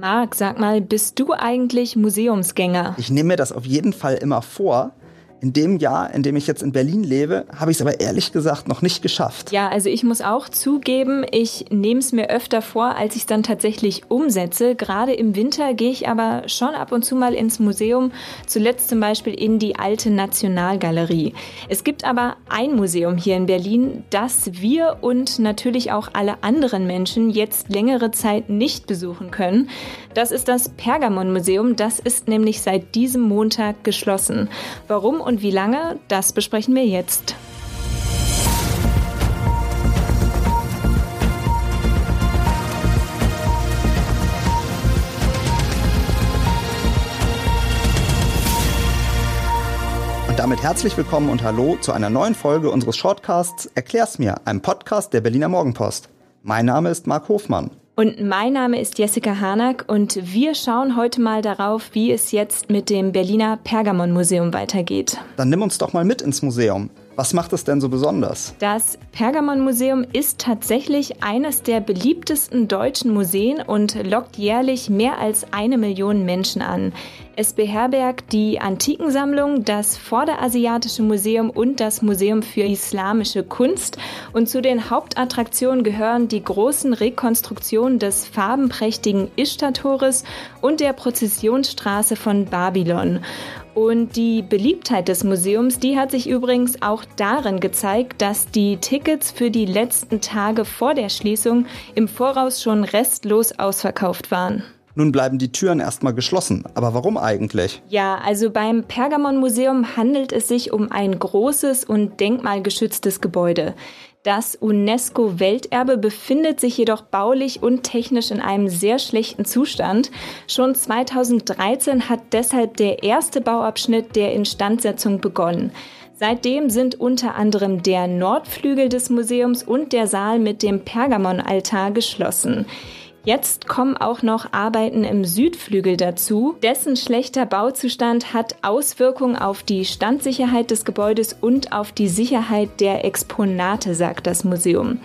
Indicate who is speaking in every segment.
Speaker 1: Marc, sag mal, bist du eigentlich Museumsgänger?
Speaker 2: Ich nehme mir das auf jeden Fall immer vor, in dem Jahr, in dem ich jetzt in Berlin lebe, habe ich es aber ehrlich gesagt noch nicht geschafft.
Speaker 1: Ja, also ich muss auch zugeben, ich nehme es mir öfter vor, als ich es dann tatsächlich umsetze. Gerade im Winter gehe ich aber schon ab und zu mal ins Museum, zuletzt zum Beispiel in die alte Nationalgalerie. Es gibt aber ein Museum hier in Berlin, das wir und natürlich auch alle anderen Menschen jetzt längere Zeit nicht besuchen können. Das ist das Pergamon-Museum. Das ist nämlich seit diesem Montag geschlossen. Warum und wie lange, das besprechen wir jetzt.
Speaker 2: Und damit herzlich willkommen und hallo zu einer neuen Folge unseres Shortcasts Erklär's mir, einem Podcast der Berliner Morgenpost. Mein Name ist Marc Hofmann.
Speaker 1: Und mein Name ist Jessica Harnack und wir schauen heute mal darauf, wie es jetzt mit dem Berliner Pergamon Museum weitergeht.
Speaker 2: Dann nimm uns doch mal mit ins Museum. Was macht es denn so besonders?
Speaker 1: Das Pergamon Museum ist tatsächlich eines der beliebtesten deutschen Museen und lockt jährlich mehr als eine Million Menschen an. Es beherbergt die Antikensammlung, das Vorderasiatische Museum und das Museum für islamische Kunst. Und zu den Hauptattraktionen gehören die großen Rekonstruktionen des farbenprächtigen Ishtar-Tores und der Prozessionsstraße von Babylon. Und die Beliebtheit des Museums, die hat sich übrigens auch darin gezeigt, dass die Tickets für die letzten Tage vor der Schließung im Voraus schon restlos ausverkauft waren.
Speaker 2: Nun bleiben die Türen erstmal geschlossen. Aber warum eigentlich?
Speaker 1: Ja, also beim Pergamon-Museum handelt es sich um ein großes und denkmalgeschütztes Gebäude. Das UNESCO-Welterbe befindet sich jedoch baulich und technisch in einem sehr schlechten Zustand. Schon 2013 hat deshalb der erste Bauabschnitt der Instandsetzung begonnen. Seitdem sind unter anderem der Nordflügel des Museums und der Saal mit dem Pergamon-Altar geschlossen. Jetzt kommen auch noch Arbeiten im Südflügel dazu. Dessen schlechter Bauzustand hat Auswirkungen auf die Standsicherheit des Gebäudes und auf die Sicherheit der Exponate, sagt das Museum.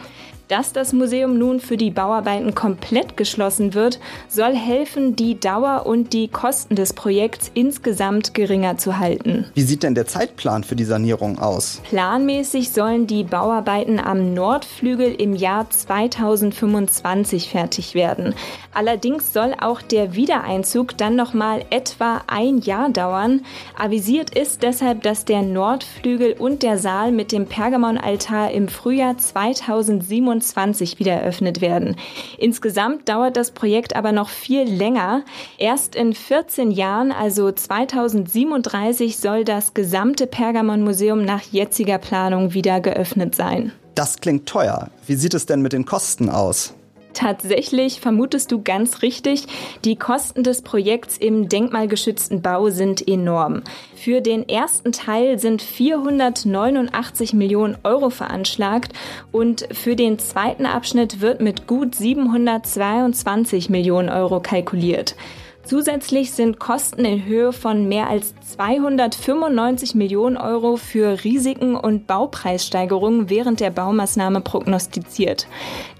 Speaker 1: Dass das Museum nun für die Bauarbeiten komplett geschlossen wird, soll helfen, die Dauer und die Kosten des Projekts insgesamt geringer zu halten.
Speaker 2: Wie sieht denn der Zeitplan für die Sanierung aus?
Speaker 1: Planmäßig sollen die Bauarbeiten am Nordflügel im Jahr 2025 fertig werden. Allerdings soll auch der Wiedereinzug dann noch mal etwa ein Jahr dauern. Avisiert ist deshalb, dass der Nordflügel und der Saal mit dem Pergamonaltar im Frühjahr 2027 2025 wieder eröffnet werden. Insgesamt dauert das Projekt aber noch viel länger. Erst in 14 Jahren, also 2037, soll das gesamte Pergamon-Museum nach jetziger Planung wieder geöffnet sein.
Speaker 2: Das klingt teuer. Wie sieht es denn mit den Kosten aus?
Speaker 1: Tatsächlich vermutest du ganz richtig, die Kosten des Projekts im denkmalgeschützten Bau sind enorm. Für den ersten Teil sind 489 Millionen Euro veranschlagt und für den zweiten Abschnitt wird mit gut 722 Millionen Euro kalkuliert. Zusätzlich sind Kosten in Höhe von mehr als 295 Millionen Euro für Risiken und Baupreissteigerungen während der Baumaßnahme prognostiziert.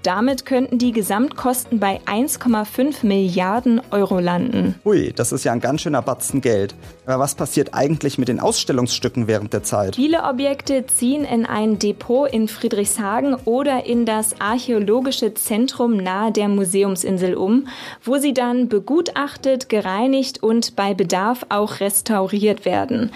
Speaker 1: Damit könnten die Gesamtkosten bei 1,5 Milliarden Euro landen.
Speaker 2: Ui, das ist ja ein ganz schöner Batzen Geld. Aber was passiert eigentlich mit den Ausstellungsstücken während der Zeit?
Speaker 1: Viele Objekte ziehen in ein Depot in Friedrichshagen oder in das archäologische Zentrum nahe der Museumsinsel um, wo sie dann begutachtet bearbeitet, gereinigt und bei Bedarf auch restauriert werden.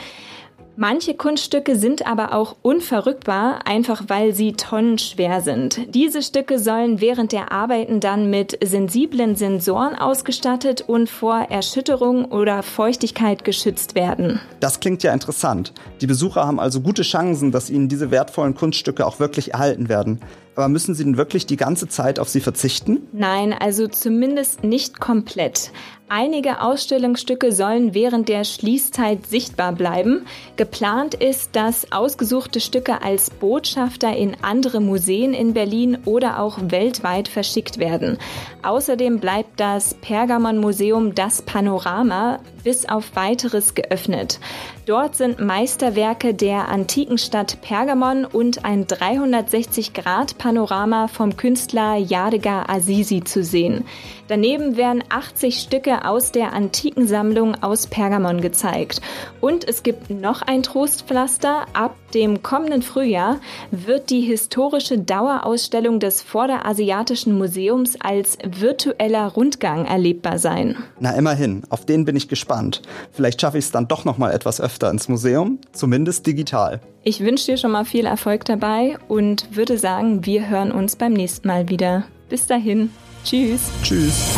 Speaker 1: Manche Kunststücke sind aber auch unverrückbar, einfach weil sie tonnenschwer sind. Diese Stücke sollen während der Arbeiten dann mit sensiblen Sensoren ausgestattet und vor Erschütterung oder Feuchtigkeit geschützt werden.
Speaker 2: Das klingt ja interessant. Die Besucher haben also gute Chancen, dass ihnen diese wertvollen Kunststücke auch wirklich erhalten werden. Aber müssen Sie denn wirklich die ganze Zeit auf sie verzichten?
Speaker 1: Nein, also zumindest nicht komplett. Einige Ausstellungsstücke sollen während der Schließzeit sichtbar bleiben. Geplant ist, dass ausgesuchte Stücke als Botschafter in andere Museen in Berlin oder auch weltweit verschickt werden. Außerdem bleibt das Pergamon Museum Das Panorama bis auf weiteres geöffnet. Dort sind Meisterwerke der antiken Stadt Pergamon und ein 360-Grad-Panorama Panorama vom Künstler Yadegar Azizi zu sehen. Daneben werden 80 Stücke aus der antiken Sammlung aus Pergamon gezeigt. Und es gibt noch ein Trostpflaster. Ab dem kommenden Frühjahr wird die historische Dauerausstellung des Vorderasiatischen Museums als virtueller Rundgang erlebbar sein.
Speaker 2: Na immerhin, auf den bin ich gespannt. Vielleicht schaffe ich es dann doch noch mal etwas öfter ins Museum, zumindest digital.
Speaker 1: Ich wünsche dir schon mal viel Erfolg dabei und würde sagen, wir hören uns beim nächsten Mal wieder. Bis dahin. Tschüss.
Speaker 2: Tschüss.